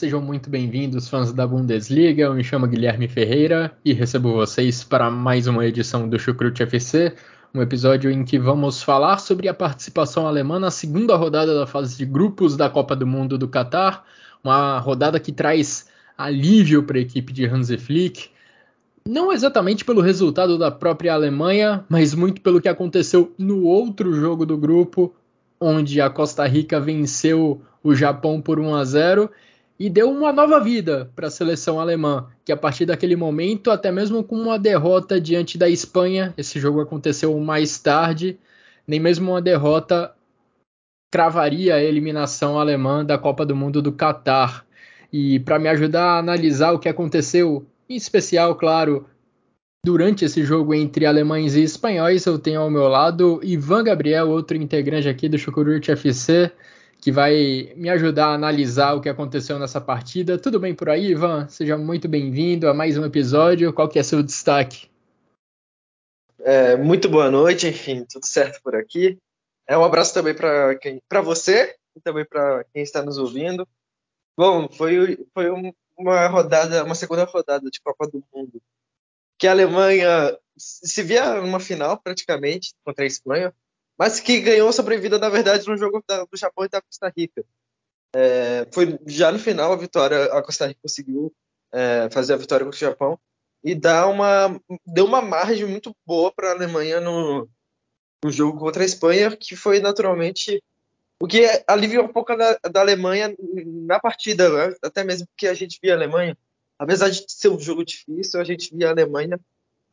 Sejam muito bem-vindos, fãs da Bundesliga. Eu me chamo Guilherme Ferreira e recebo vocês para mais uma edição do Chucrute FC, um episódio em que vamos falar sobre a participação alemã na segunda rodada da fase de grupos da Copa do Mundo do Catar, uma rodada que traz alívio para a equipe de Hansi Flick. Não exatamente pelo resultado da própria Alemanha, mas muito pelo que aconteceu no outro jogo do grupo, onde a Costa Rica venceu o Japão por 1 a 0 e deu uma nova vida para a seleção alemã, que a partir daquele momento, até mesmo com uma derrota diante da Espanha, esse jogo aconteceu mais tarde, nem mesmo uma derrota cravaria a eliminação alemã da Copa do Mundo do Catar. E para me ajudar a analisar o que aconteceu, em especial, claro, durante esse jogo entre alemães e espanhóis, eu tenho ao meu lado Ivan Gabriel, outro integrante aqui do Chucurute FC que vai me ajudar a analisar o que aconteceu nessa partida. Tudo bem por aí, Ivan? Seja muito bem-vindo a mais um episódio. Qual que é seu destaque? É, muito boa noite, enfim, tudo certo por aqui. É um abraço também para quem, para você e também para quem está nos ouvindo. Bom, foi, foi uma rodada, uma segunda rodada de Copa do Mundo que a Alemanha se via numa final praticamente contra a Espanha, mas que ganhou sobrevida, na verdade, no jogo da, do Japão e da Costa Rica. É, foi já no final a vitória, a Costa Rica conseguiu é, fazer a vitória contra o Japão e dá uma, deu uma margem muito boa para a Alemanha no, no jogo contra a Espanha, que foi naturalmente o que aliviou um pouco da, da Alemanha na partida, né? até mesmo porque a gente via a Alemanha, apesar de ser um jogo difícil, a gente via a Alemanha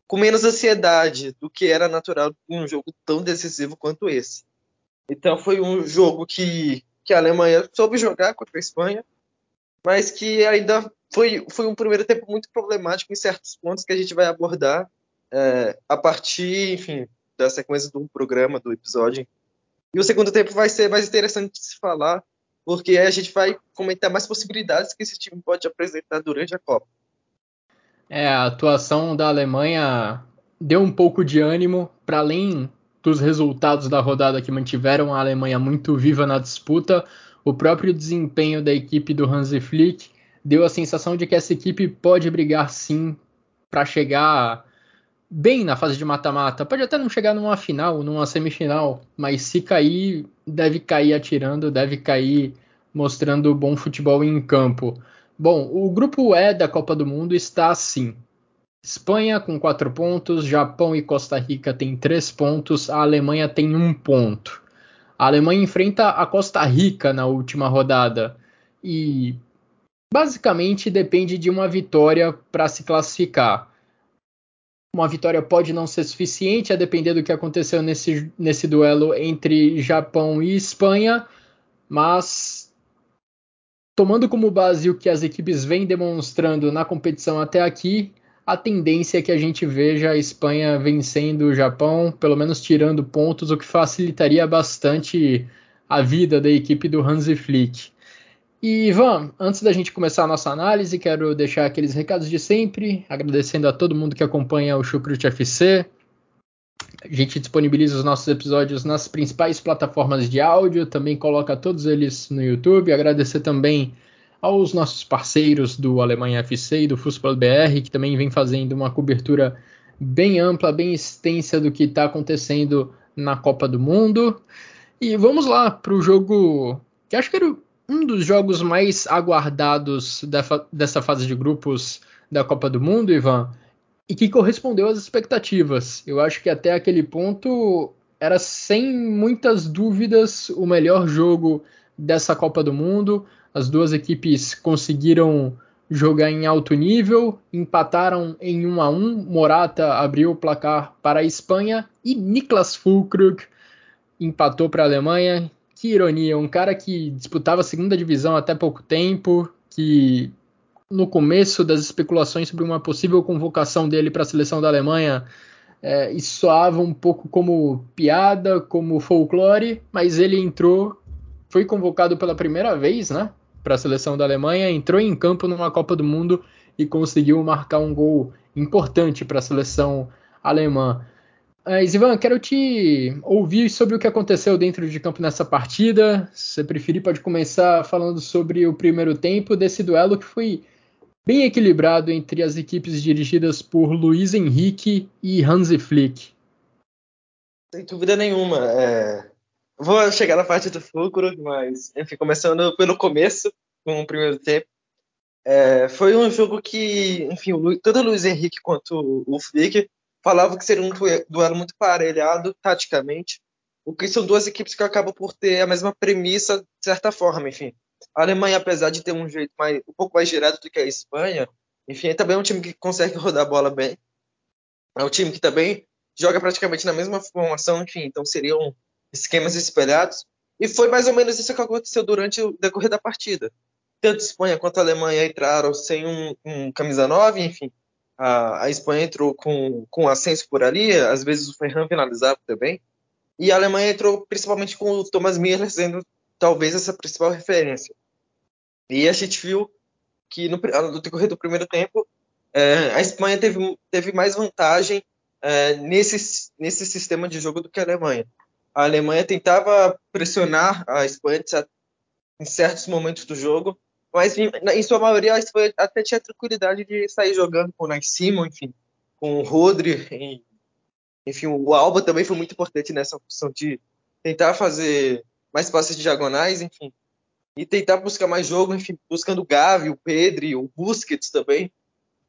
com menos ansiedade do que era natural em um jogo tão decisivo quanto esse. Então foi um jogo que, que a Alemanha soube jogar contra a Espanha, mas que ainda foi, foi um primeiro tempo muito problemático em certos pontos que a gente vai abordar é, a partir, enfim, da sequência do programa, do episódio. E o segundo tempo vai ser mais interessante de se falar, porque a gente vai comentar mais possibilidades que esse time pode apresentar durante a Copa. É, a atuação da Alemanha deu um pouco de ânimo, para além dos resultados da rodada que mantiveram a Alemanha muito viva na disputa, o próprio desempenho da equipe do Hansi Flick deu a sensação de que essa equipe pode brigar sim para chegar bem na fase de mata-mata. Pode até não chegar numa final, numa semifinal, mas se cair, deve cair atirando, deve cair mostrando bom futebol em campo. Bom, o grupo E da Copa do Mundo está assim: Espanha com 4 pontos, Japão e Costa Rica têm 3 pontos, a Alemanha tem 1 ponto. A Alemanha enfrenta a Costa Rica na última rodada e basicamente depende de uma vitória para se classificar. Uma vitória pode não ser suficiente, a depender do que aconteceu nesse, nesse duelo entre Japão e Espanha, mas tomando como base o que as equipes vêm demonstrando na competição até aqui, a tendência é que a gente veja a Espanha vencendo o Japão, pelo menos tirando pontos, o que facilitaria bastante a vida da equipe do Hansi Flick. E Ivan, antes da gente começar a nossa análise, quero deixar aqueles recados de sempre, agradecendo a todo mundo que acompanha o Chucrute FC, a gente disponibiliza os nossos episódios nas principais plataformas de áudio, também coloca todos eles no YouTube. Agradecer também aos nossos parceiros do Alemanha FC e do Fußball BR, que também vem fazendo uma cobertura bem ampla, bem extensa do que está acontecendo na Copa do Mundo. E vamos lá para o jogo que acho que era um dos jogos mais aguardados dessa fase de grupos da Copa do Mundo, Ivan e que correspondeu às expectativas. Eu acho que até aquele ponto era sem muitas dúvidas o melhor jogo dessa Copa do Mundo. As duas equipes conseguiram jogar em alto nível, empataram em 1 a 1. Morata abriu o placar para a Espanha e Niklas Füllkrug empatou para a Alemanha. Que ironia, um cara que disputava a segunda divisão até pouco tempo, que no começo das especulações sobre uma possível convocação dele para a seleção da Alemanha, é, isso soava um pouco como piada, como folclore, mas ele entrou, foi convocado pela primeira vez, né, para a seleção da Alemanha, entrou em campo numa Copa do Mundo e conseguiu marcar um gol importante para a seleção alemã. Mas, Ivan, quero te ouvir sobre o que aconteceu dentro de campo nessa partida. Se você preferir, pode começar falando sobre o primeiro tempo desse duelo que foi bem equilibrado entre as equipes dirigidas por Luiz Henrique e Hansi Flick. Sem dúvida nenhuma. É... Vou chegar na parte do Fulcro, mas, enfim, começando pelo começo, com o primeiro tempo. É... Foi um jogo que, enfim, tanto o Luiz Henrique quanto o Flick falavam que seria um duelo muito parelhado taticamente, o que são duas equipes que acabam por ter a mesma premissa, de certa forma, enfim. A Alemanha, apesar de ter um jeito mais, um pouco mais direto do que a Espanha, enfim, é também é um time que consegue rodar a bola bem. É um time que também joga praticamente na mesma formação, enfim, então seriam esquemas espelhados. E foi mais ou menos isso que aconteceu durante o decorrer da partida. Tanto a Espanha quanto a Alemanha entraram sem um, um camisa 9, enfim. A, a, Espanha entrou com, com ascenso por ali, às vezes o Ferran finalizava também. E a Alemanha entrou principalmente com o Thomas Müller sendo talvez essa principal referência. E a gente viu que no, no decorrer do primeiro tempo, é, a Espanha teve, teve mais vantagem é, nesse, nesse sistema de jogo do que a Alemanha. A Alemanha tentava pressionar a Espanha em certos momentos do jogo, mas em, em sua maioria a Espanha até tinha tranquilidade de sair jogando com o Nice enfim, com o Rodri, enfim, o Alba também foi muito importante nessa função de tentar fazer mais passes diagonais, enfim. E tentar buscar mais jogo, enfim, buscando o Gavi, o Pedri, o Busquets também.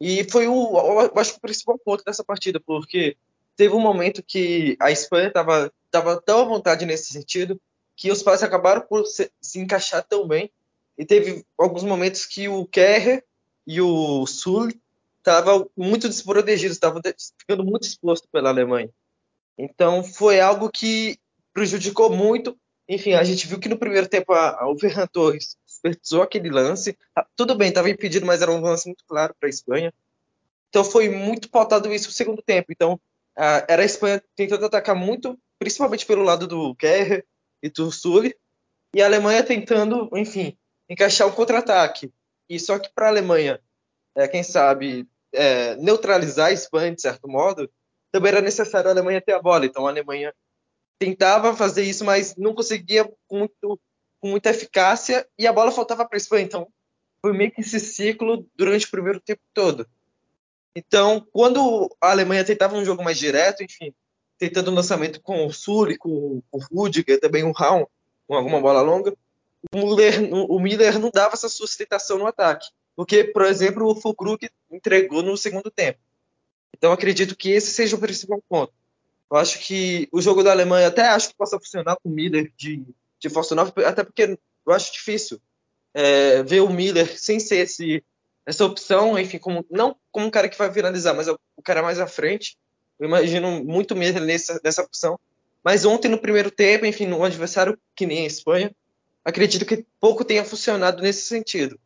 E foi o, eu acho, o principal ponto dessa partida, porque teve um momento que a Espanha estava tava tão à vontade nesse sentido que os passes acabaram por se, se, encaixar tão bem. E teve alguns momentos que o Kerr e o Sul estavam muito desprotegidos, estavam ficando muito expostos pela Alemanha. Então foi algo que prejudicou muito enfim, a gente viu que no primeiro tempo a, a, o Ferran Torres desperdiçou aquele lance. Ah, tudo bem, estava impedido, mas era um lance muito claro para a Espanha. Então foi muito pautado isso no segundo tempo. Então a, era a Espanha tentando atacar muito, principalmente pelo lado do Kerr e do Sully, e a Alemanha tentando, enfim, encaixar um contra-ataque. E só que para a Alemanha, é, quem sabe, é, neutralizar a Espanha de certo modo, também era necessário a Alemanha ter a bola. Então a Alemanha tentava fazer isso, mas não conseguia com, muito, com muita eficácia e a bola faltava para a Espanha. Então, foi meio que esse ciclo durante o primeiro tempo todo. Então, quando a Alemanha tentava um jogo mais direto, enfim, tentando um lançamento com o Sully, com o Rudiger, também o Raum, com alguma bola longa, o Miller, o Miller não dava essa sustentação no ataque. Porque, por exemplo, o Fulkrug entregou no segundo tempo. Então, acredito que esse seja o principal ponto. Eu acho que o jogo da Alemanha até acho que possa funcionar com o Miller de, de falso 9, até porque eu acho difícil é, ver o Miller sem ser esse, essa opção, enfim, como, não como um cara que vai finalizar, mas é o cara mais à frente. Eu imagino muito Miller nessa, nessa opção. Mas ontem, no primeiro tempo, enfim, no adversário que nem a Espanha, acredito que pouco tenha funcionado nesse sentido.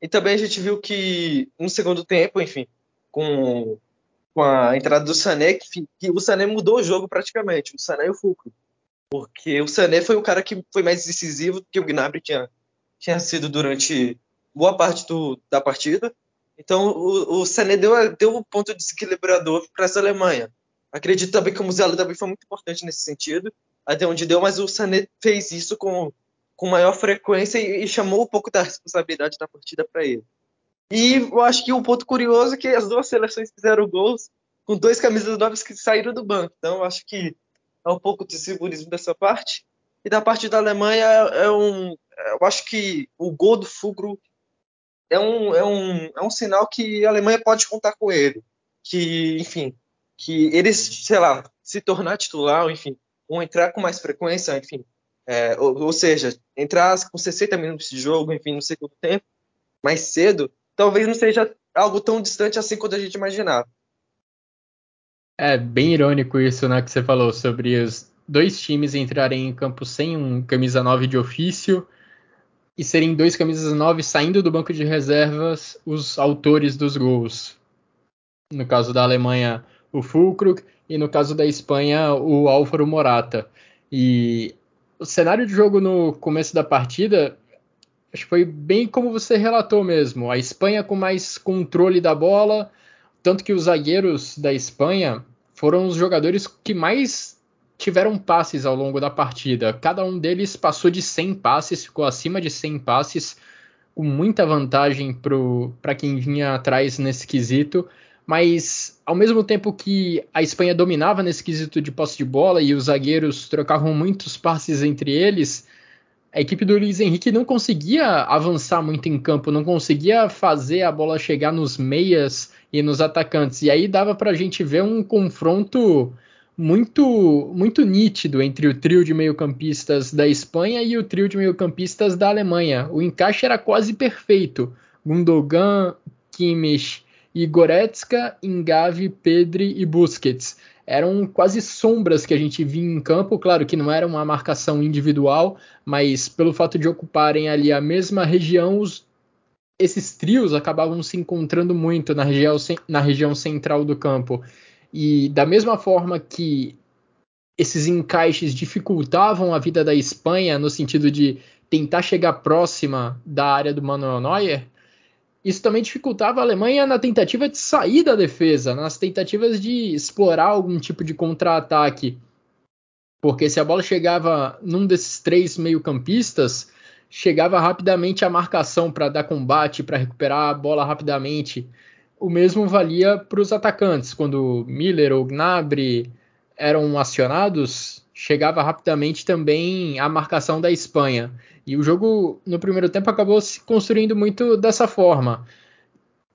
E também a gente viu que no segundo tempo, enfim, com com a entrada do Sané, que, que, o Sané mudou o jogo praticamente, o Sané e o Fulcro. Porque o Sané foi o cara que foi mais decisivo que o Gnabry tinha, tinha sido durante boa parte do, da partida. Então o, o Sané deu, deu um ponto desequilibrador para essa Alemanha. Acredito também que o Musiala também foi muito importante nesse sentido, até onde deu, mas o Sané fez isso com, com maior frequência e, e chamou um pouco da responsabilidade da partida para ele. E eu acho que um ponto curioso é que as duas seleções fizeram gols com dois camisas novas que saíram do banco. Então eu acho que é um pouco de simbolismo dessa parte. E da parte da Alemanha é um, eu acho que o gol do Fugro é um, é um, é um sinal que a Alemanha pode contar com ele. Que, enfim, que eles, sei lá, se tornar titular, enfim, ou entrar com mais frequência, enfim, é, ou, ou, seja, entrar com 60 minutos de jogo, enfim, no segundo tempo, mais cedo, talvez não seja algo tão distante assim quanto a gente imaginava. É bem irônico isso, né, que você falou sobre os dois times entrarem em campo sem um camisa 9 de ofício e serem dois camisas 9 saindo do banco de reservas os autores dos gols. No caso da Alemanha, o Fulkrug e no caso da Espanha, o Álvaro Morata. E o cenário de jogo no começo da partida acho que foi bem como você relatou mesmo. A Espanha com mais controle da bola, tanto que os zagueiros da Espanha foram os jogadores que mais tiveram passes ao longo da partida. Cada um deles passou de 100 passes, ficou acima de 100 passes, com muita vantagem para quem vinha atrás nesse quesito. Mas ao mesmo tempo que a Espanha dominava nesse quesito de posse de bola e os zagueiros trocavam muitos passes entre eles, a equipe do Luiz Henrique não conseguia avançar muito em campo, não conseguia fazer a bola chegar nos meias e nos atacantes. E aí dava para a gente ver um confronto muito muito nítido entre o trio de meio-campistas da Espanha e o trio de meio-campistas da Alemanha. O encaixe era quase perfeito. Gundogan, Kimmich e Goretzka, Ingavi, Pedri e Busquets. Eram quase sombras que a gente via em campo, claro que não era uma marcação individual, mas pelo fato de ocuparem ali a mesma região, os, esses trios acabavam se encontrando muito na região, na região central do campo. E da mesma forma que esses encaixes dificultavam a vida da Espanha no sentido de tentar chegar próxima da área do Manuel Neuer, isso também dificultava a Alemanha na tentativa de sair da defesa, nas tentativas de explorar algum tipo de contra-ataque. Porque se a bola chegava num desses três meio-campistas, chegava rapidamente a marcação para dar combate, para recuperar a bola rapidamente o mesmo valia para os atacantes. Quando Miller ou Gnabry eram acionados, chegava rapidamente também a marcação da Espanha. E o jogo no primeiro tempo acabou se construindo muito dessa forma.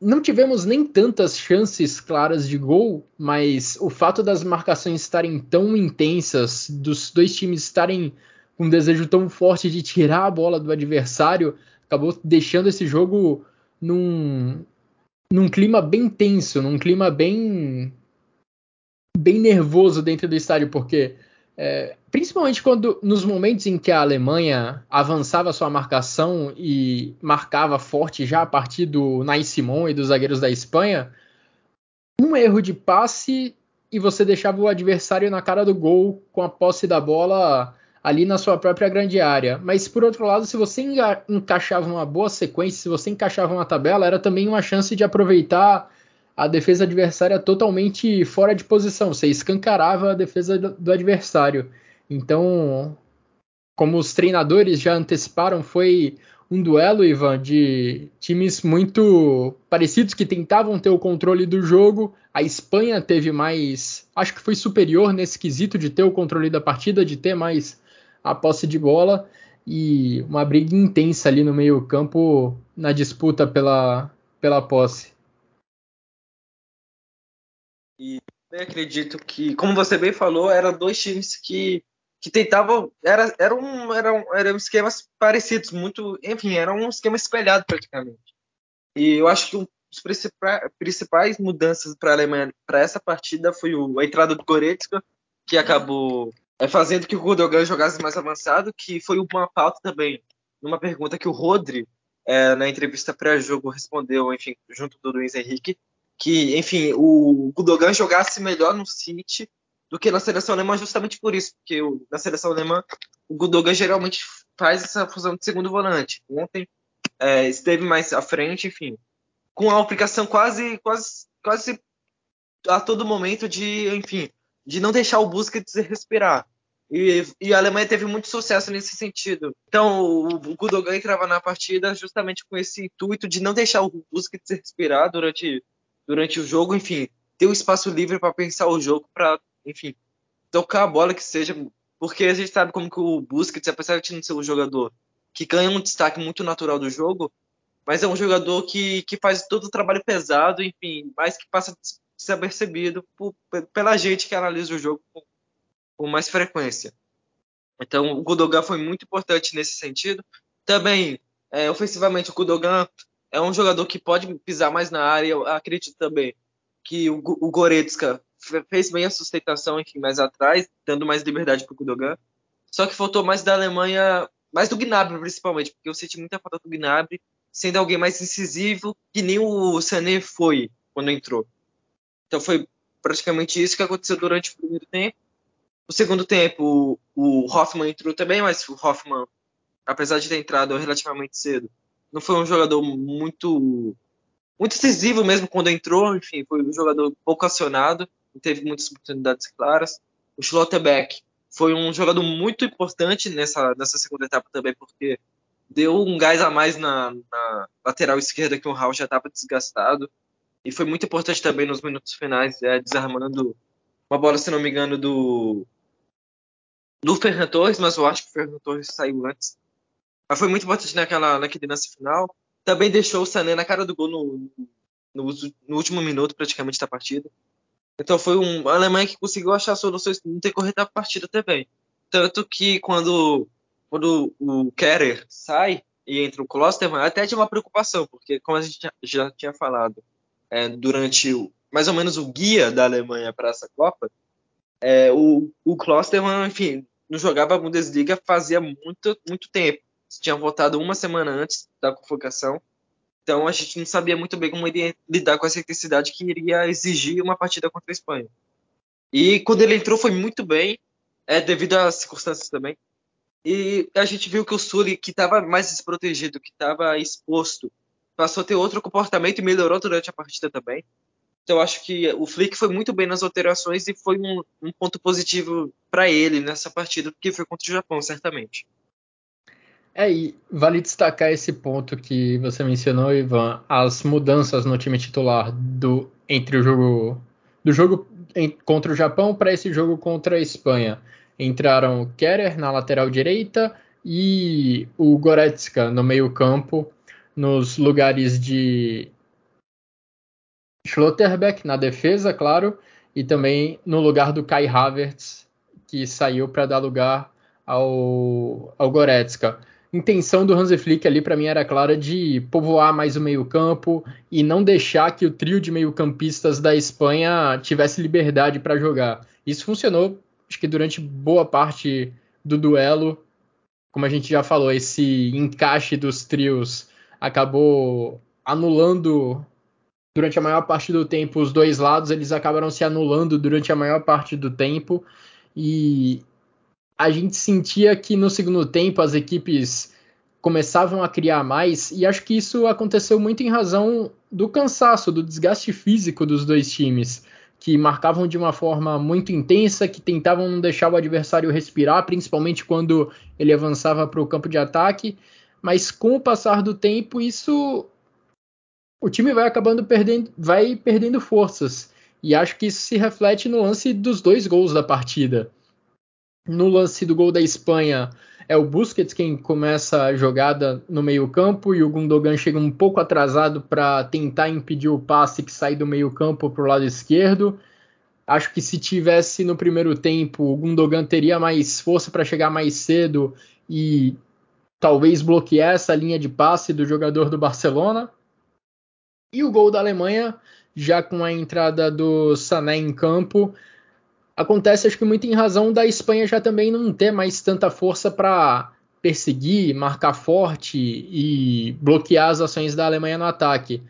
Não tivemos nem tantas chances claras de gol, mas o fato das marcações estarem tão intensas, dos dois times estarem com um desejo tão forte de tirar a bola do adversário, acabou deixando esse jogo num, num clima bem tenso, num clima bem bem nervoso dentro do estádio, porque é, principalmente quando nos momentos em que a Alemanha avançava sua marcação e marcava forte já a partir do Nai Simon e dos zagueiros da Espanha, um erro de passe e você deixava o adversário na cara do gol com a posse da bola ali na sua própria grande área. Mas por outro lado, se você encaixava uma boa sequência, se você encaixava uma tabela, era também uma chance de aproveitar a defesa adversária totalmente fora de posição. Você escancarava a defesa do adversário. Então, como os treinadores já anteciparam, foi um duelo, Ivan, de times muito parecidos que tentavam ter o controle do jogo. A Espanha teve mais. Acho que foi superior nesse quesito de ter o controle da partida, de ter mais a posse de bola e uma briga intensa ali no meio-campo na disputa pela, pela posse. E eu acredito que, como você bem falou, eram dois times que, que tentavam. Era, era um, eram, eram esquemas parecidos, muito. Enfim, era um esquema espelhado praticamente. E eu acho que um dos principais, principais mudanças para a Alemanha para essa partida foi o, a entrada do Goretzka, que acabou é, fazendo que o Gundogan jogasse mais avançado, que foi uma pauta também, numa pergunta que o Rodri, é, na entrevista pré-jogo, respondeu, enfim, junto do Luiz Henrique, que, enfim, o Gundogan jogasse melhor no City do que na seleção alemã, justamente por isso, porque o, na seleção alemã o Gundogan geralmente faz essa fusão de segundo volante. Ontem é, esteve mais à frente, enfim, com a aplicação quase, quase, quase a todo momento de, enfim, de não deixar o Busquets respirar. E, e, a Alemanha teve muito sucesso nesse sentido. Então, o, o Gudogan entrava na partida justamente com esse intuito de não deixar o Busquets respirar durante, durante o jogo, enfim, ter um espaço livre para pensar o jogo, para, enfim, tocar a bola que seja, porque a gente sabe como que o Busquets, apesar de não ser um jogador que ganha um destaque muito natural do jogo, mas é um jogador que, que faz todo o trabalho pesado, enfim, mas que passa desapercebido por, pela gente que analisa o jogo com, com mais frequência. Então, o Gudogan foi muito importante nesse sentido. Também, é, ofensivamente, o Gudogan é um jogador que pode pisar mais na área. Eu acredito também que o, o Goretzka fez bem a sustentação, enfim, mais atrás, dando mais liberdade para o Gudogan. Só que faltou mais da Alemanha, mais do Gnabry principalmente, porque eu senti muita falta do Gnabry, sendo alguém mais incisivo, que nem o Sané foi quando entrou. Então foi praticamente isso que aconteceu durante o primeiro tempo. No segundo tempo, o, o Hoffman entrou também, mas o Hoffman, apesar de ter entrado relativamente cedo, não foi um jogador muito muito decisivo mesmo quando entrou, enfim, foi um jogador pouco acionado, não teve muitas oportunidades claras. O Schlotterbeck foi um jogador muito importante nessa, nessa segunda etapa também, porque deu um gás a mais na, na lateral esquerda que o Raul já estava desgastado. E foi muito importante também nos minutos finais, é, desarmando uma bola, se não me engano, do, do Ferran Torres, mas eu acho que o Ferran Torres saiu antes. Mas foi muito importante naquela, naquele lance final. Também deixou o Sané na cara do gol no, no, no último minuto, praticamente, da partida. Então foi um a Alemanha que conseguiu achar soluções no decorrer da partida também. Tanto que quando, quando o Kerer sai e entra o Klosterman, até tinha uma preocupação, porque como a gente já, tinha falado, é, durante o, mais ou menos o guia da Alemanha para essa Copa, é, o, o Klosterman, enfim, não jogava a Bundesliga fazia muito, muito tempo. Tinha voltado uma semana antes da convocação. Então a gente não sabia muito bem como lidar com essa intensidade que iria exigir uma partida contra a Espanha. E quando ele entrou foi muito bem, é, devido às circunstâncias também. E a gente viu que o Sully, que estava mais desprotegido, que estava exposto passou a ter outro comportamento e melhorou durante a partida também. Então acho que o Flick foi muito bem nas alterações e foi um, um ponto positivo para ele nessa partida, porque foi contra o Japão, certamente. É, e vale destacar esse ponto que você mencionou, Ivan, as mudanças no time titular do entre o jogo do jogo em, contra o Japão para esse jogo contra a Espanha. Entraram Kerer na lateral direita e o Goretzka no meio-campo nos lugares de Schlotterbeck na defesa, claro, e também no lugar do Kai Havertz, que saiu para dar lugar ao, ao Goretzka. Intenção do Hansi Flick ali para mim era clara de povoar mais o meio-campo e não deixar que o trio de meio-campistas da Espanha tivesse liberdade para jogar. Isso funcionou, acho que durante boa parte do duelo, como a gente já falou, esse encaixe dos trios acabou anulando durante a maior parte do tempo os dois lados, eles acabaram se anulando durante a maior parte do tempo. E a gente sentia que no segundo tempo as equipes começavam a criar mais e acho que isso aconteceu muito em razão do cansaço, do desgaste físico dos dois times, que marcavam de uma forma muito intensa, que tentavam não deixar o adversário respirar, principalmente quando ele avançava para o campo de ataque mas com o passar do tempo isso o time vai acabando perdendo, vai perdendo forças. E acho que isso se reflete no lance dos dois gols da partida. No lance do gol da Espanha, é o Busquets quem começa a jogada no meio-campo e o Gundogan chega um pouco atrasado para tentar impedir o passe que sai do meio-campo para o lado esquerdo. Acho que se tivesse no primeiro tempo, o Gundogan teria mais força para chegar mais cedo e talvez bloquear essa linha de passe do jogador do Barcelona. E o gol da Alemanha, já com a entrada do Sané em campo, acontece acho que muito em razão da Espanha já também não ter mais tanta força para perseguir, marcar forte e bloquear as ações da Alemanha no ataque.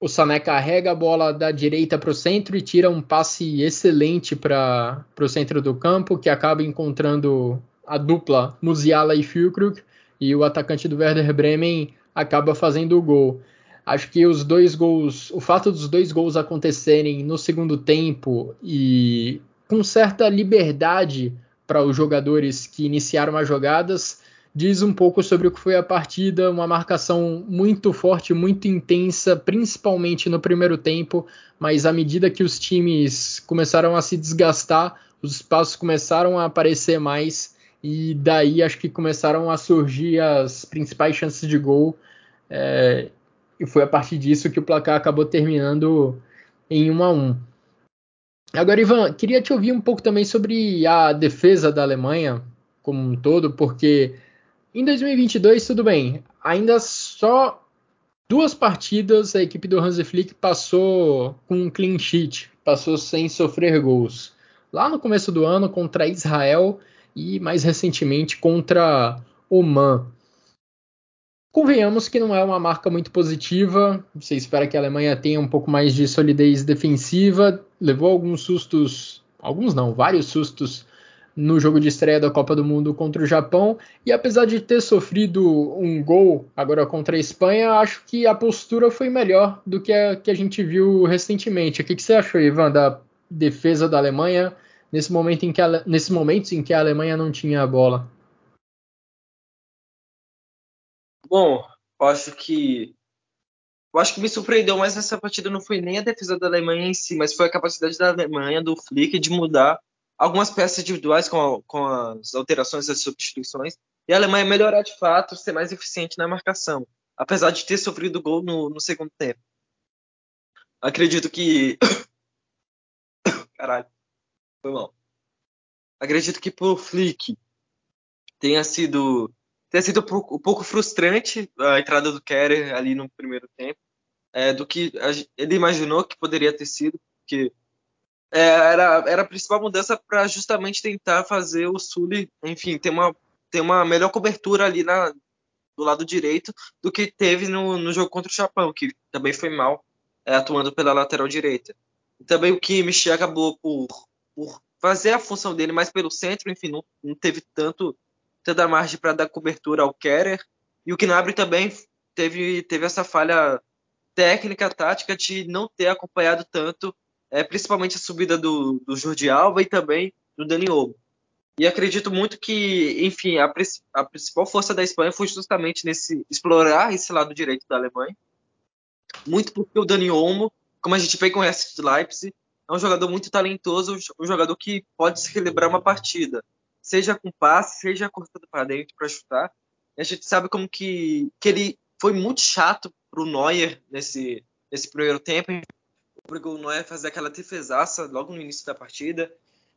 O Sané carrega a bola da direita para o centro e tira um passe excelente para o centro do campo, que acaba encontrando a dupla Musiala e Füllkrug e o atacante do Werder Bremen acaba fazendo o gol. Acho que os dois gols, o fato dos dois gols acontecerem no segundo tempo e com certa liberdade para os jogadores que iniciaram as jogadas, diz um pouco sobre o que foi a partida, uma marcação muito forte, muito intensa, principalmente no primeiro tempo, mas à medida que os times começaram a se desgastar, os espaços começaram a aparecer mais e daí acho que começaram a surgir as principais chances de gol. É, e foi a partir disso que o placar acabou terminando em 1 a 1. Agora, Ivan, queria te ouvir um pouco também sobre a defesa da Alemanha como um todo, porque em 2022, tudo bem, ainda só duas partidas a equipe do Hansi Flick passou com um clean sheet, passou sem sofrer gols. Lá no começo do ano contra Israel e mais recentemente contra Oman. Convenhamos que não é uma marca muito positiva. Você espera que a Alemanha tenha um pouco mais de solidez defensiva. Levou alguns sustos, alguns não, vários sustos no jogo de estreia da Copa do Mundo contra o Japão. E apesar de ter sofrido um gol agora contra a Espanha, acho que a postura foi melhor do que a que a gente viu recentemente. O que, que você achou, Ivan, da defesa da Alemanha nesse momento em que a, nesses momentos em que a Alemanha não tinha a bola? Bom, eu acho que eu acho que me surpreendeu mais nessa partida não foi nem a defesa da Alemanha em si, mas foi a capacidade da Alemanha, do Flick, de mudar algumas peças individuais com, a, com as alterações as substituições, e a Alemanha melhorar de fato, ser mais eficiente na marcação, apesar de ter sofrido gol no, no segundo tempo. Acredito que. Caralho, foi mal. Acredito que pro Flick tenha sido ter sido um pouco frustrante a entrada do Kerer ali no primeiro tempo, é, do que ele imaginou que poderia ter sido, porque é, era, era a principal mudança para justamente tentar fazer o Sully, enfim, ter uma, ter uma melhor cobertura ali na, do lado direito do que teve no, no jogo contra o Japão, que também foi mal é, atuando pela lateral direita. E também o Kimmich acabou por, por fazer a função dele mais pelo centro, enfim, não, não teve tanto tanta margem para dar cobertura ao Kerer. E o Gnabry também teve, teve essa falha técnica, tática, de não ter acompanhado tanto, é, principalmente a subida do, do Jordi Alba e também do Dani Olmo. E acredito muito que, enfim, a, a, principal força da Espanha foi justamente nesse explorar esse lado direito da Alemanha. Muito porque o Dani Olmo, como a gente bem conhece de Leipzig, é um jogador muito talentoso, um jogador que pode se relembrar uma partida seja com passe, seja cortando para dentro para chutar. a gente sabe como que, que ele foi muito chato para o Neuer nesse, nesse primeiro tempo. Obrigou o Neuer a fazer aquela defesaça logo no início da partida.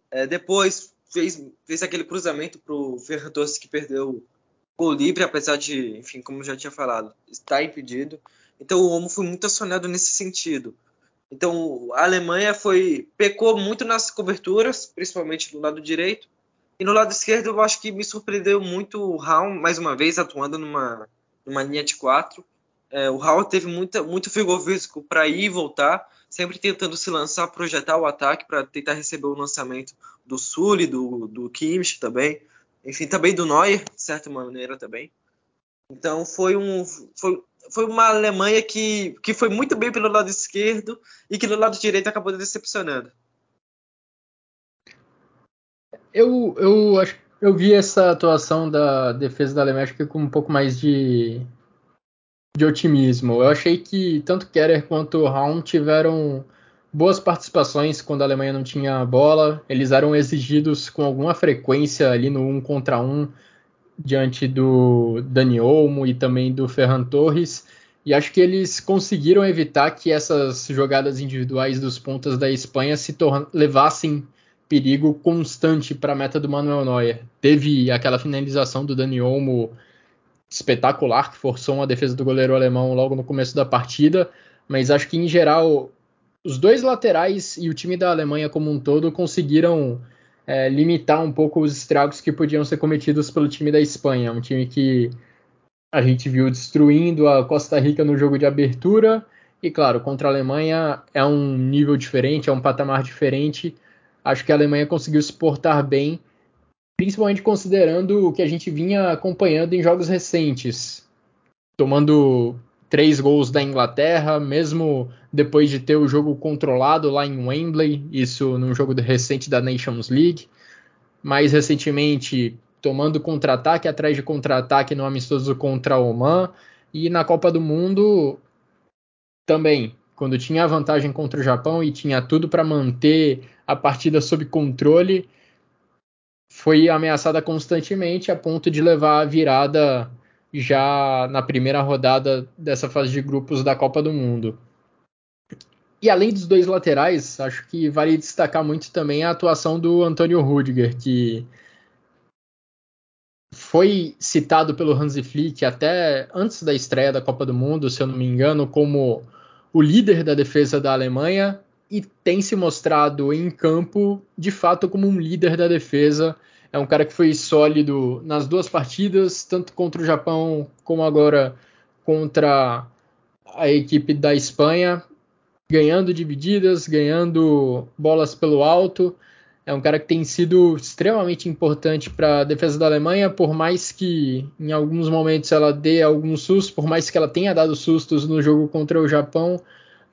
É, depois fez, fez aquele cruzamento para o Ferran Torres que perdeu o gol livre, apesar de, enfim, como já tinha falado, estar impedido. Então o Omo foi muito acionado nesse sentido. Então a Alemanha foi pecou muito nas coberturas, principalmente do lado direito, e no lado esquerdo, eu acho que me surpreendeu muito o Raul, mais uma vez, atuando numa, numa linha de quatro. É, o Raul teve muita, muito vigor físico para ir e voltar, sempre tentando se lançar, projetar o ataque para tentar receber o lançamento do Sully, do, do Kimmich também. Enfim, também do Neuer, de certa maneira também. Então foi um foi, foi uma Alemanha que, que foi muito bem pelo lado esquerdo e que no lado direito acabou decepcionando. Eu, eu acho eu vi essa atuação da defesa da Alemanha com um pouco mais de, de otimismo. Eu achei que tanto Keller quanto Raum tiveram boas participações quando a Alemanha não tinha bola. Eles eram exigidos com alguma frequência ali no um contra um diante do Dani Olmo e também do Ferran Torres. E acho que eles conseguiram evitar que essas jogadas individuais dos pontas da Espanha se levassem perigo constante para a meta do Manuel Neuer. Teve aquela finalização do Dani Olmo espetacular, que forçou uma defesa do goleiro alemão logo no começo da partida, mas acho que em geral os dois laterais e o time da Alemanha como um todo conseguiram é, limitar um pouco os estragos que podiam ser cometidos pelo time da Espanha, um time que a gente viu destruindo a Costa Rica no jogo de abertura, e claro, contra a Alemanha é um nível diferente, é um patamar diferente, acho que a Alemanha conseguiu se portar bem, principalmente considerando o que a gente vinha acompanhando em jogos recentes, tomando três gols da Inglaterra, mesmo depois de ter o jogo controlado lá em Wembley, isso num jogo recente da Nations League. Mais recentemente, tomando contra-ataque atrás de contra-ataque no amistoso contra o Oman. E na Copa do Mundo também, quando tinha a vantagem contra o Japão e tinha tudo para manter a partida sob controle, foi ameaçada constantemente a ponto de levar a virada já na primeira rodada dessa fase de grupos da Copa do Mundo. E além dos dois laterais, acho que vale destacar muito também a atuação do Antônio Rudiger, que foi citado pelo Hansi Flick até antes da estreia da Copa do Mundo, se eu não me engano, como o líder da defesa da Alemanha e tem se mostrado em campo de fato como um líder da defesa. É um cara que foi sólido nas duas partidas, tanto contra o Japão como agora contra a equipe da Espanha, ganhando divididas, ganhando bolas pelo alto. É um cara que tem sido extremamente importante para a defesa da Alemanha, por mais que em alguns momentos ela dê alguns sustos, por mais que ela tenha dado sustos no jogo contra o Japão,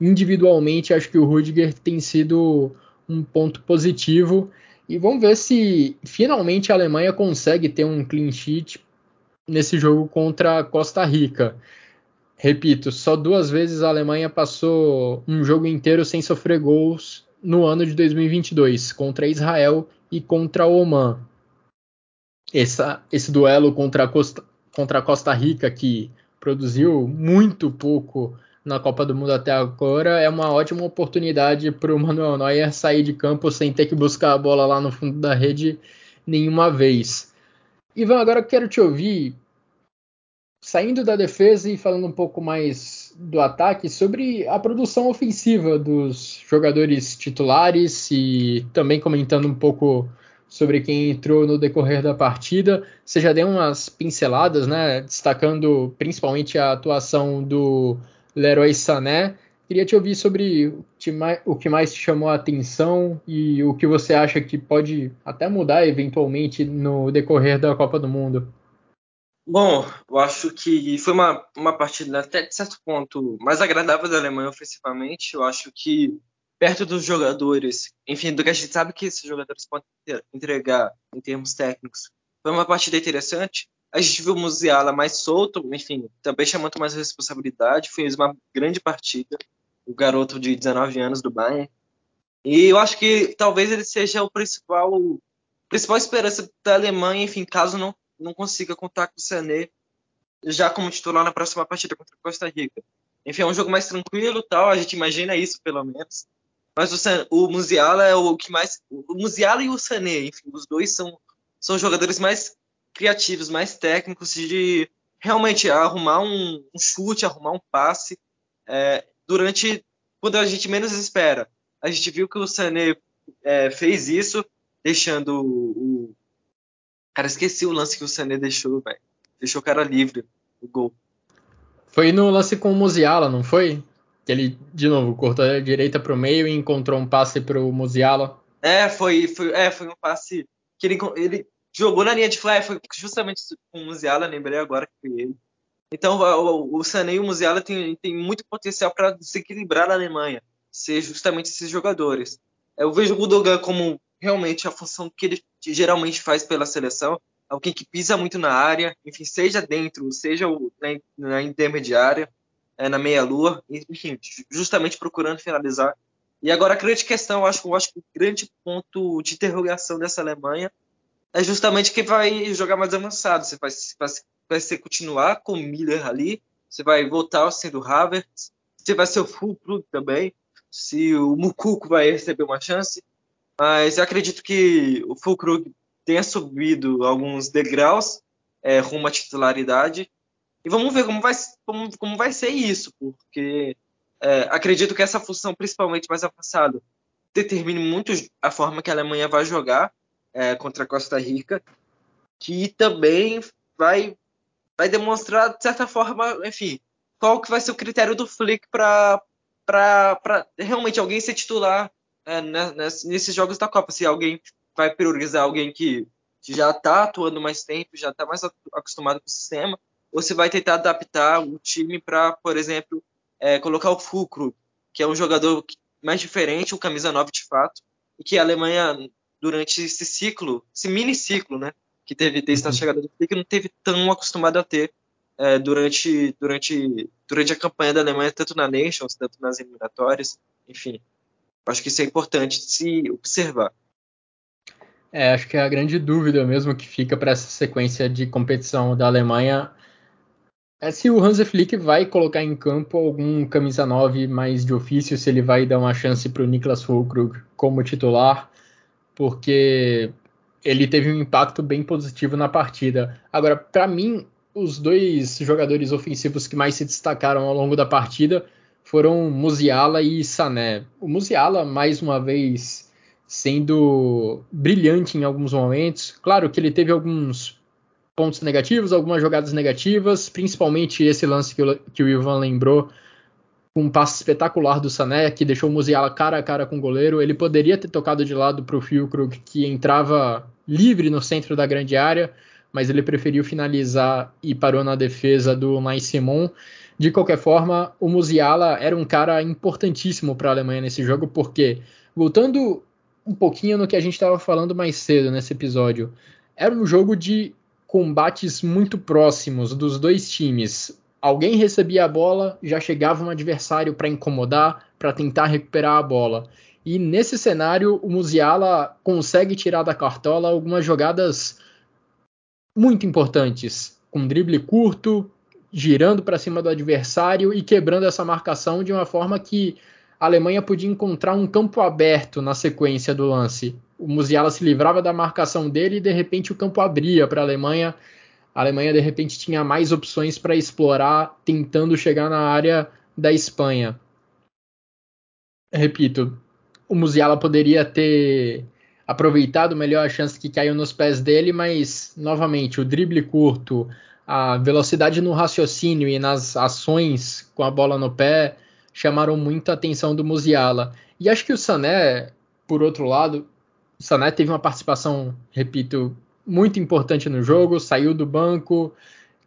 individualmente acho que o Rudiger tem sido um ponto positivo. E vamos ver se finalmente a Alemanha consegue ter um clean sheet nesse jogo contra a Costa Rica. Repito, só duas vezes a Alemanha passou um jogo inteiro sem sofrer gols no ano de 2022, contra Israel e contra Oman. Essa, esse duelo contra a, Costa, contra a Costa Rica, que produziu muito pouco na Copa do Mundo até agora, é uma ótima oportunidade para o Manuel Neuer sair de campo sem ter que buscar a bola lá no fundo da rede nenhuma vez. Ivan, agora eu quero te ouvir saindo da defesa e falando um pouco mais do ataque, sobre a produção ofensiva dos jogadores titulares e também comentando um pouco sobre quem entrou no decorrer da partida. Você já deu umas pinceladas, né? Destacando principalmente a atuação do Leroy Sané. Queria te ouvir sobre o que, mais, te chamou a atenção e o que você acha que pode até mudar eventualmente no decorrer da Copa do Mundo. Bom, eu acho que foi uma, uma partida até de certo ponto mais agradável da Alemanha ofensivamente. Eu acho que perto dos jogadores, enfim, do que a gente sabe que esses jogadores podem entregar em termos técnicos, foi uma partida interessante. A gente viu o Musiala mais solto, enfim, também chamando mais responsabilidade. Fez uma grande partida, o garoto de 19 anos do Bayern. E eu acho que talvez ele seja o principal, principal esperança da Alemanha, enfim, caso não não consiga contar com o Sané já como titular na próxima partida contra a Costa Rica. Enfim, é um jogo mais tranquilo, tal, a gente imagina isso pelo menos. Mas o, San, o Musiala é o que mais, o Musiala e o Sané, enfim, os dois são são jogadores mais criativos, mais técnicos de realmente arrumar um, um chute, arrumar um passe é, durante quando a gente menos espera. A gente viu que o Sané é, fez isso, deixando o, Cara, esqueci o lance que o Sané deixou, velho. Deixou o cara livre, o gol. Foi no lance com o Musiala, não foi? Que ele, de novo, cortou a direita pro meio e encontrou um passe pro Musiala. É, foi, foi, é, foi um passe que ele, ele jogou na linha de fly, foi justamente com o Musiala, lembrei agora que foi ele. Então, o, Sané e o Musiala tem, tem muito potencial para desequilibrar a Alemanha, ser justamente esses jogadores. Eu vejo o Gudogan como realmente a função que ele geralmente faz pela seleção, alguém que pisa muito na área, enfim, seja dentro, seja na, intermediária, é, na meia-lua, enfim, justamente procurando finalizar. E agora a grande questão, acho, acho que o grande ponto de interrogação dessa Alemanha é justamente quem vai jogar mais avançado. Você vai, vai, vai ser continuar com o Miller ali, você vai voltar sendo Havertz, você vai ser o Fulcrum também, se o Mukuko vai receber uma chance, mas eu acredito que o Fulkrug tenha subido alguns degraus é, rumo à titularidade. E vamos ver como vai, como, como vai ser isso, porque é, acredito que essa função, principalmente mais avançada, determine muito a forma que a Alemanha vai jogar é, contra a Costa Rica, que também vai, vai demonstrar, de certa forma, enfim, qual que vai ser o critério do Flick para realmente alguém ser titular é, né, nesses jogos da Copa. Se alguém vai priorizar alguém que, já está atuando mais tempo, já está mais acostumado com o sistema, ou se vai tentar adaptar o time para, por exemplo, é, colocar o Fulcro, que é um jogador mais diferente, o camisa 9 de fato, e que a Alemanha, durante esse ciclo, esse mini ciclo, né, que teve desde a uhum. chegada do Flick, não teve tão acostumado a ter é, durante, durante, durante a campanha da Alemanha, tanto na Nations, tanto nas eliminatórias, enfim. Acho que isso é importante se observar. É, acho que é a grande dúvida mesmo que fica para essa sequência de competição da Alemanha é se o Hansi Flick vai colocar em campo algum camisa 9 mais de ofício, se ele vai dar uma chance para o Niklas Fulkrug como titular, porque ele teve um impacto bem positivo na partida. Agora, para mim, os dois jogadores ofensivos que mais se destacaram ao longo da partida foram Musiala e Sané. O Musiala, mais uma vez, sendo brilhante em alguns momentos. Claro que ele teve alguns pontos negativos, algumas jogadas negativas, principalmente esse lance que o, que o Ivan lembrou, um passe espetacular do Sané, que deixou o Musiala cara a cara com o goleiro. Ele poderia ter tocado de lado para o Fulkrug, que entrava livre no centro da grande área, mas ele preferiu finalizar e parou na defesa do Nai Simon. De qualquer forma, o Musiala era um cara importantíssimo para a Alemanha nesse jogo, porque, voltando um pouquinho no que a gente estava falando mais cedo nesse episódio, era um jogo de combates muito próximos dos dois times. Alguém recebia a bola, já chegava um adversário para incomodar, para tentar recuperar a bola. E nesse cenário, o Musiala consegue tirar da cartola algumas jogadas muito importantes, com drible curto, girando para cima do adversário e quebrando essa marcação de uma forma que a Alemanha podia encontrar um campo aberto na sequência do lance. O Musiala se livrava da marcação dele e de repente o campo abria para a Alemanha. A Alemanha de repente tinha mais opções para explorar, tentando chegar na área da Espanha. Repito, o Musiala poderia ter aproveitado melhor a chance que caiu nos pés dele, mas novamente o drible curto, a velocidade no raciocínio e nas ações com a bola no pé chamaram muito a atenção do Musiala. E acho que o Sané, por outro lado, o Sané teve uma participação, repito, muito importante no jogo, saiu do banco,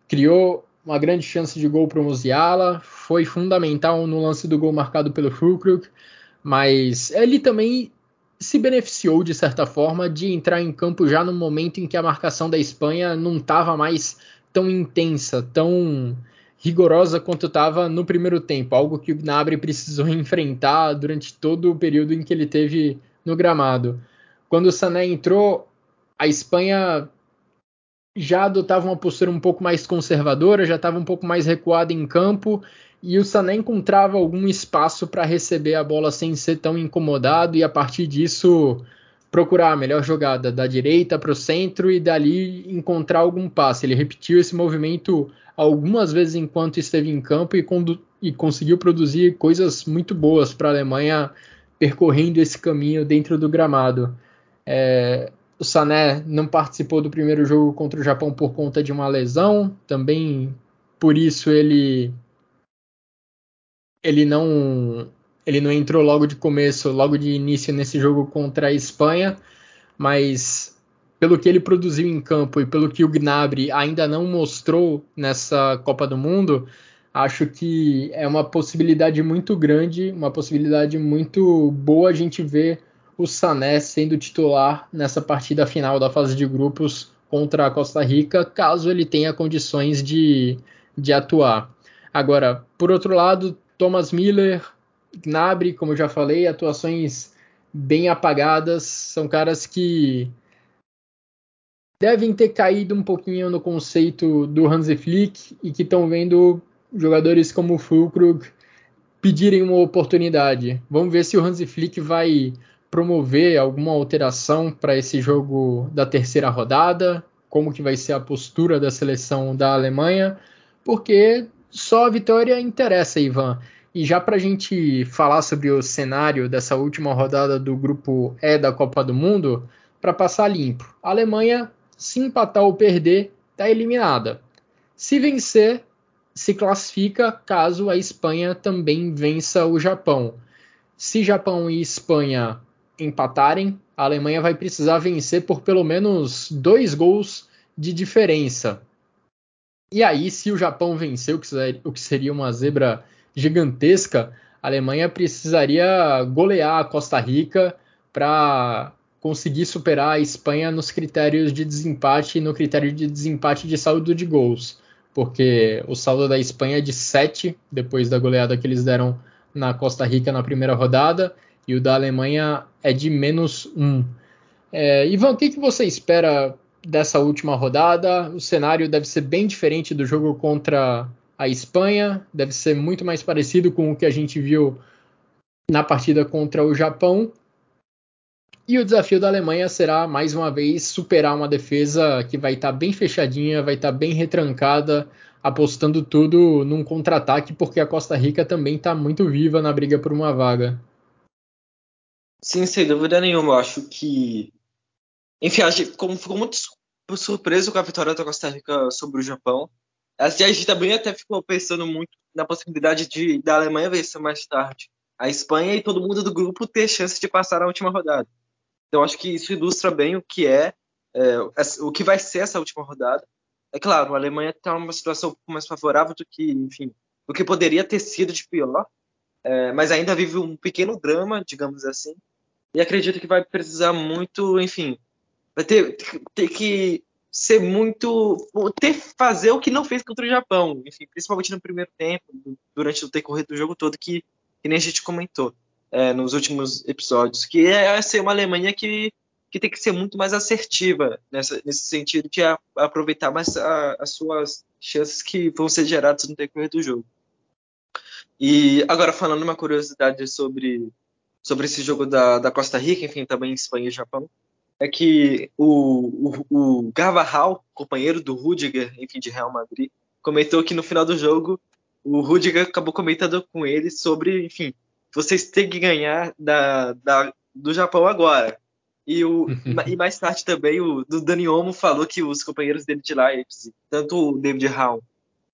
criou uma grande chance de gol para o Musiala, foi fundamental no lance do gol marcado pelo Fulkrug mas ele também se beneficiou de certa forma de entrar em campo já no momento em que a marcação da Espanha não estava mais tão intensa, tão rigorosa quanto estava no primeiro tempo, algo que o Gnabry precisou enfrentar durante todo o período em que ele teve no gramado. Quando o Sané entrou, a Espanha já adotava uma postura um pouco mais conservadora, já estava um pouco mais recuada em campo e o Sané encontrava algum espaço para receber a bola sem ser tão incomodado e a partir disso procurar a melhor jogada da direita para o centro e dali encontrar algum passe. Ele repetiu esse movimento algumas vezes enquanto esteve em campo e, e conseguiu produzir coisas muito boas para a Alemanha percorrendo esse caminho dentro do gramado. É, o Sané não participou do primeiro jogo contra o Japão por conta de uma lesão, também por isso ele ele não ele não entrou logo de começo, logo de início nesse jogo contra a Espanha, mas pelo que ele produziu em campo e pelo que o Gnabry ainda não mostrou nessa Copa do Mundo, acho que é uma possibilidade muito grande, uma possibilidade muito boa a gente ver o Sané sendo titular nessa partida final da fase de grupos contra a Costa Rica, caso ele tenha condições de, de atuar. Agora, por outro lado, Thomas Miller, Gnabry, como eu já falei, atuações bem apagadas, são caras que devem ter caído um pouquinho no conceito do Hansi Flick e que estão vendo jogadores como o Fulkrug pedirem uma oportunidade. Vamos ver se o Hansi Flick vai promover alguma alteração para esse jogo da terceira rodada, como que vai ser a postura da seleção da Alemanha, porque só a vitória interessa, Ivan. E já para a gente falar sobre o cenário dessa última rodada do grupo E da Copa do Mundo, para passar limpo, a Alemanha, se empatar ou perder, está eliminada. Se vencer, se classifica caso a Espanha também vença o Japão. Se Japão e Espanha empatarem, a Alemanha vai precisar vencer por pelo menos dois gols de diferença. E aí, se o Japão vencer, o que seria uma zebra gigantesca, a Alemanha precisaria golear a Costa Rica para conseguir superar a Espanha nos critérios de desempate e no critério de desempate de saldo de gols. Porque o saldo da Espanha é de 7, depois da goleada que eles deram na Costa Rica na primeira rodada, e o da Alemanha é de menos 1. É, Ivan, o que, que você espera dessa última rodada? O cenário deve ser bem diferente do jogo contra a Espanha, deve ser muito mais parecido com o que a gente viu na partida contra o Japão. E o desafio da Alemanha será, mais uma vez, superar uma defesa que vai estar tá bem fechadinha, vai estar tá bem retrancada, apostando tudo num contra-ataque, porque a Costa Rica também está muito viva na briga por uma vaga. Sim, sem dúvida nenhuma. Eu acho que. Enfim, como ficou muito surpreso com a vitória da Costa Rica sobre o Japão. A gente também até ficou pensando muito na possibilidade de da Alemanha vencer mais tarde a Espanha e todo mundo do grupo ter chance de passar na última rodada. Então acho que isso ilustra bem o que é, é o que vai ser essa última rodada. É claro, a Alemanha está numa situação um pouco mais favorável do que, enfim, do que poderia ter sido de pior, é, mas ainda vive um pequeno drama, digamos assim. E acredito que vai precisar muito, enfim, vai ter, ter que ser muito. ter fazer o que não fez contra o Japão, enfim, principalmente no primeiro tempo, durante o decorrer do jogo todo, que, que nem a gente comentou é, nos últimos episódios, que é ser uma Alemanha que, que tem que ser muito mais assertiva nessa, nesse sentido de a, aproveitar mais a, as suas chances que vão ser geradas no decorrer do jogo. E agora falando uma curiosidade sobre sobre esse jogo da, da Costa Rica, enfim, também Espanha e Japão, é que o, o, o Carvajal, companheiro do Rudiger, enfim, de Real Madrid, comentou que no final do jogo o Rudiger acabou comentando com ele sobre, enfim, vocês têm que ganhar da, da do Japão agora. E, o, e mais tarde também o do Dani Olmo falou que os companheiros dele de Leipzig, tanto o David Raum,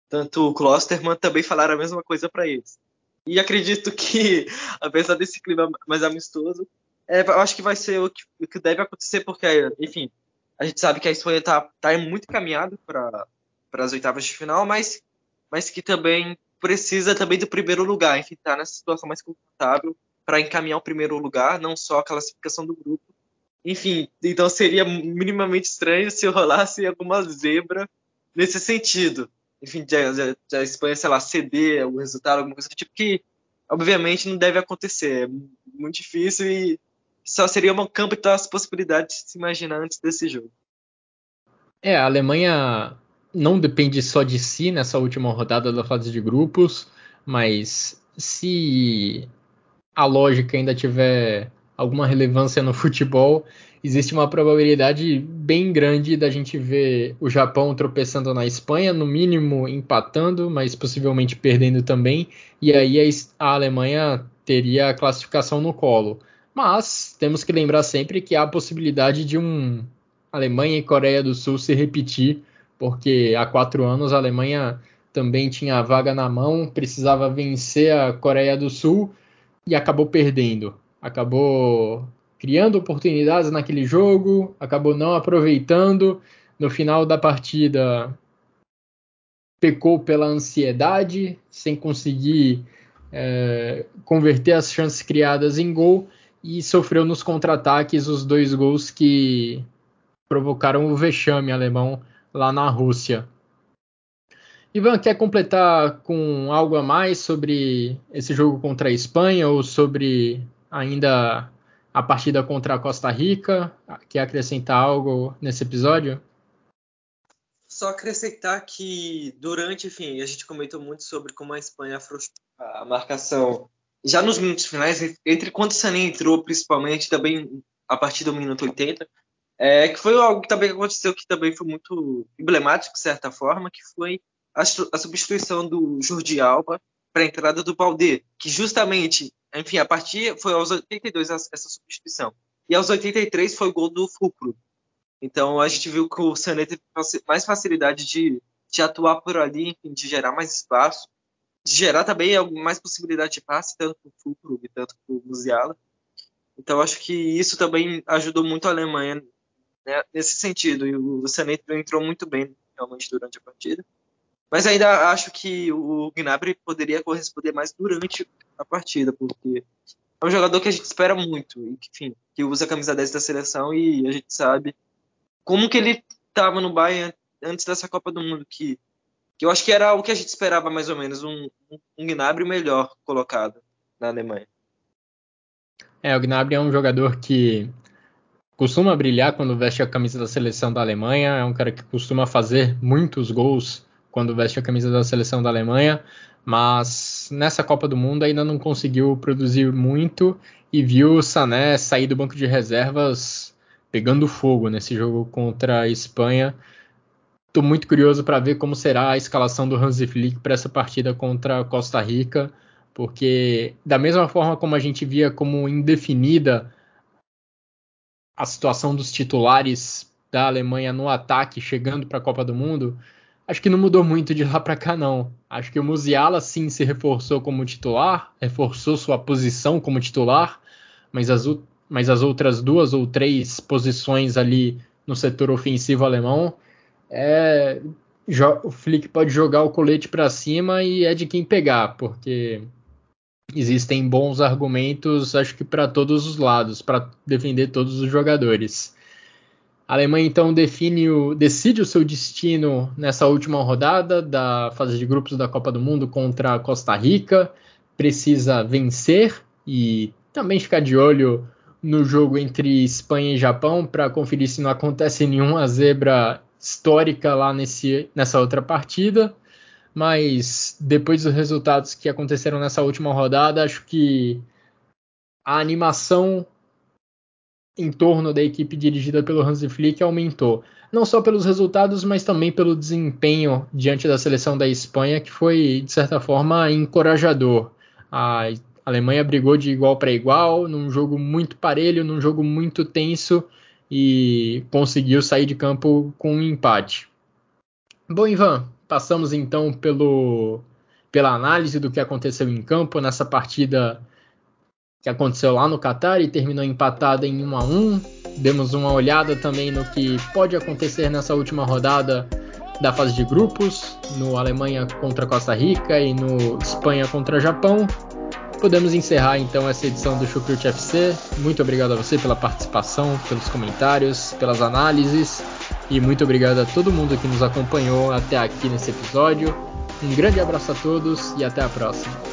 tanto o Klosterman, também falaram a mesma coisa para eles. E acredito que, apesar desse clima mais amistoso, é, eu acho que vai ser o que, o que, deve acontecer, porque, enfim, a gente sabe que a Espanha está tá muito caminhada para as oitavas de final, mas, mas que também precisa também do primeiro lugar, enfim, está nessa situação mais confortável para encaminhar o primeiro lugar, não só a classificação do grupo. Enfim, então seria minimamente estranho se rolasse alguma zebra nesse sentido enfim, de, de, a Espanha, sei lá, ceder o resultado, alguma coisa do tipo, que obviamente não deve acontecer. É muito difícil e só seria um campo das possibilidades de se imaginar antes desse jogo. É, a Alemanha não depende só de si nessa última rodada da fase de grupos, mas se a lógica ainda tiver alguma relevância no futebol, existe uma probabilidade bem grande da gente ver o Japão tropeçando na Espanha, no mínimo empatando, mas possivelmente perdendo também, e aí a Alemanha teria a classificação no colo. Mas temos que lembrar sempre que há a possibilidade de um Alemanha e Coreia do Sul se repetir, porque há quatro anos a Alemanha também tinha a vaga na mão, precisava vencer a Coreia do Sul e acabou perdendo. Acabou criando oportunidades naquele jogo, acabou não aproveitando. No final da partida, pecou pela ansiedade, sem conseguir é, converter as chances criadas em gol e sofreu nos contra-ataques os dois gols que provocaram o vexame alemão lá na Rússia. Ivan, quer completar com algo a mais sobre esse jogo contra a Espanha ou sobre ainda a partida contra a Costa Rica. Quer acrescentar algo nesse episódio? Só acrescentar que durante, enfim, a gente comentou muito sobre como a Espanha a marcação já nos minutos finais, entre quando o Sané entrou, principalmente, também a partir do minuto 80, é, que foi algo que também aconteceu que também foi muito emblemático, de certa forma, que foi a, a substituição do Jordi Alba para a entrada do Balde, que justamente enfim, a partir foi aos 82 essa substituição. E aos 83 foi o gol do Fulcro. Então a gente viu que o Sané teve mais facilidade de, de atuar por ali, enfim, de gerar mais espaço, de gerar também mais possibilidade de passe, tanto para o Fulcro e tanto para o Musiala. Então acho que isso também ajudou muito a Alemanha né, nesse sentido. E o Sané entrou muito bem realmente durante a partida. Mas ainda acho que o Gnabry poderia corresponder mais durante a partida, porque é um jogador que a gente espera muito, e que, enfim, que usa a camisa 10 da seleção e a gente sabe como que ele estava no Bayern antes dessa Copa do Mundo, que, que eu acho que era o que a gente esperava mais ou menos, um, um Gnabry melhor colocado na Alemanha. É, o Gnabry é um jogador que costuma brilhar quando veste a camisa da seleção da Alemanha, é um cara que costuma fazer muitos gols quando veste a camisa da seleção da Alemanha, mas nessa Copa do Mundo ainda não conseguiu produzir muito e viu o Sané sair do banco de reservas pegando fogo nesse jogo contra a Espanha. Estou muito curioso para ver como será a escalação do Hansi Flick para essa partida contra a Costa Rica, porque da mesma forma como a gente via como indefinida a situação dos titulares da Alemanha no ataque chegando para a Copa do Mundo, acho que não mudou muito de lá para cá não. Acho que o Musiala sim se reforçou como titular, reforçou sua posição como titular, mas as, mas as outras duas ou três posições ali no setor ofensivo alemão, é, o Flick pode jogar o colete para cima e é de quem pegar, porque existem bons argumentos, acho que para todos os lados, para defender todos os jogadores. A Alemanha então define o, decide o seu destino nessa última rodada da fase de grupos da Copa do Mundo contra a Costa Rica. Precisa vencer e também ficar de olho no jogo entre Espanha e Japão para conferir se não acontece nenhuma zebra histórica lá nesse, nessa outra partida. Mas depois dos resultados que aconteceram nessa última rodada, acho que a animação em torno da equipe dirigida pelo Hansi Flick aumentou. Não só pelos resultados, mas também pelo desempenho diante da seleção da Espanha, que foi, de certa forma, encorajador. A Alemanha brigou de igual para igual, num jogo muito parelho, num jogo muito tenso e conseguiu sair de campo com um empate. Bom, Ivan, passamos então pelo, pela análise do que aconteceu em campo nessa partida que aconteceu lá no Catar e terminou empatada em 1 a 1. Demos uma olhada também no que pode acontecer nessa última rodada da fase de grupos, no Alemanha contra Costa Rica e no Espanha contra Japão. Podemos encerrar então essa edição do Chucrute FC. Muito obrigado a você pela participação, pelos comentários, pelas análises e muito obrigado a todo mundo que nos acompanhou até aqui nesse episódio. Um grande abraço a todos e até a próxima.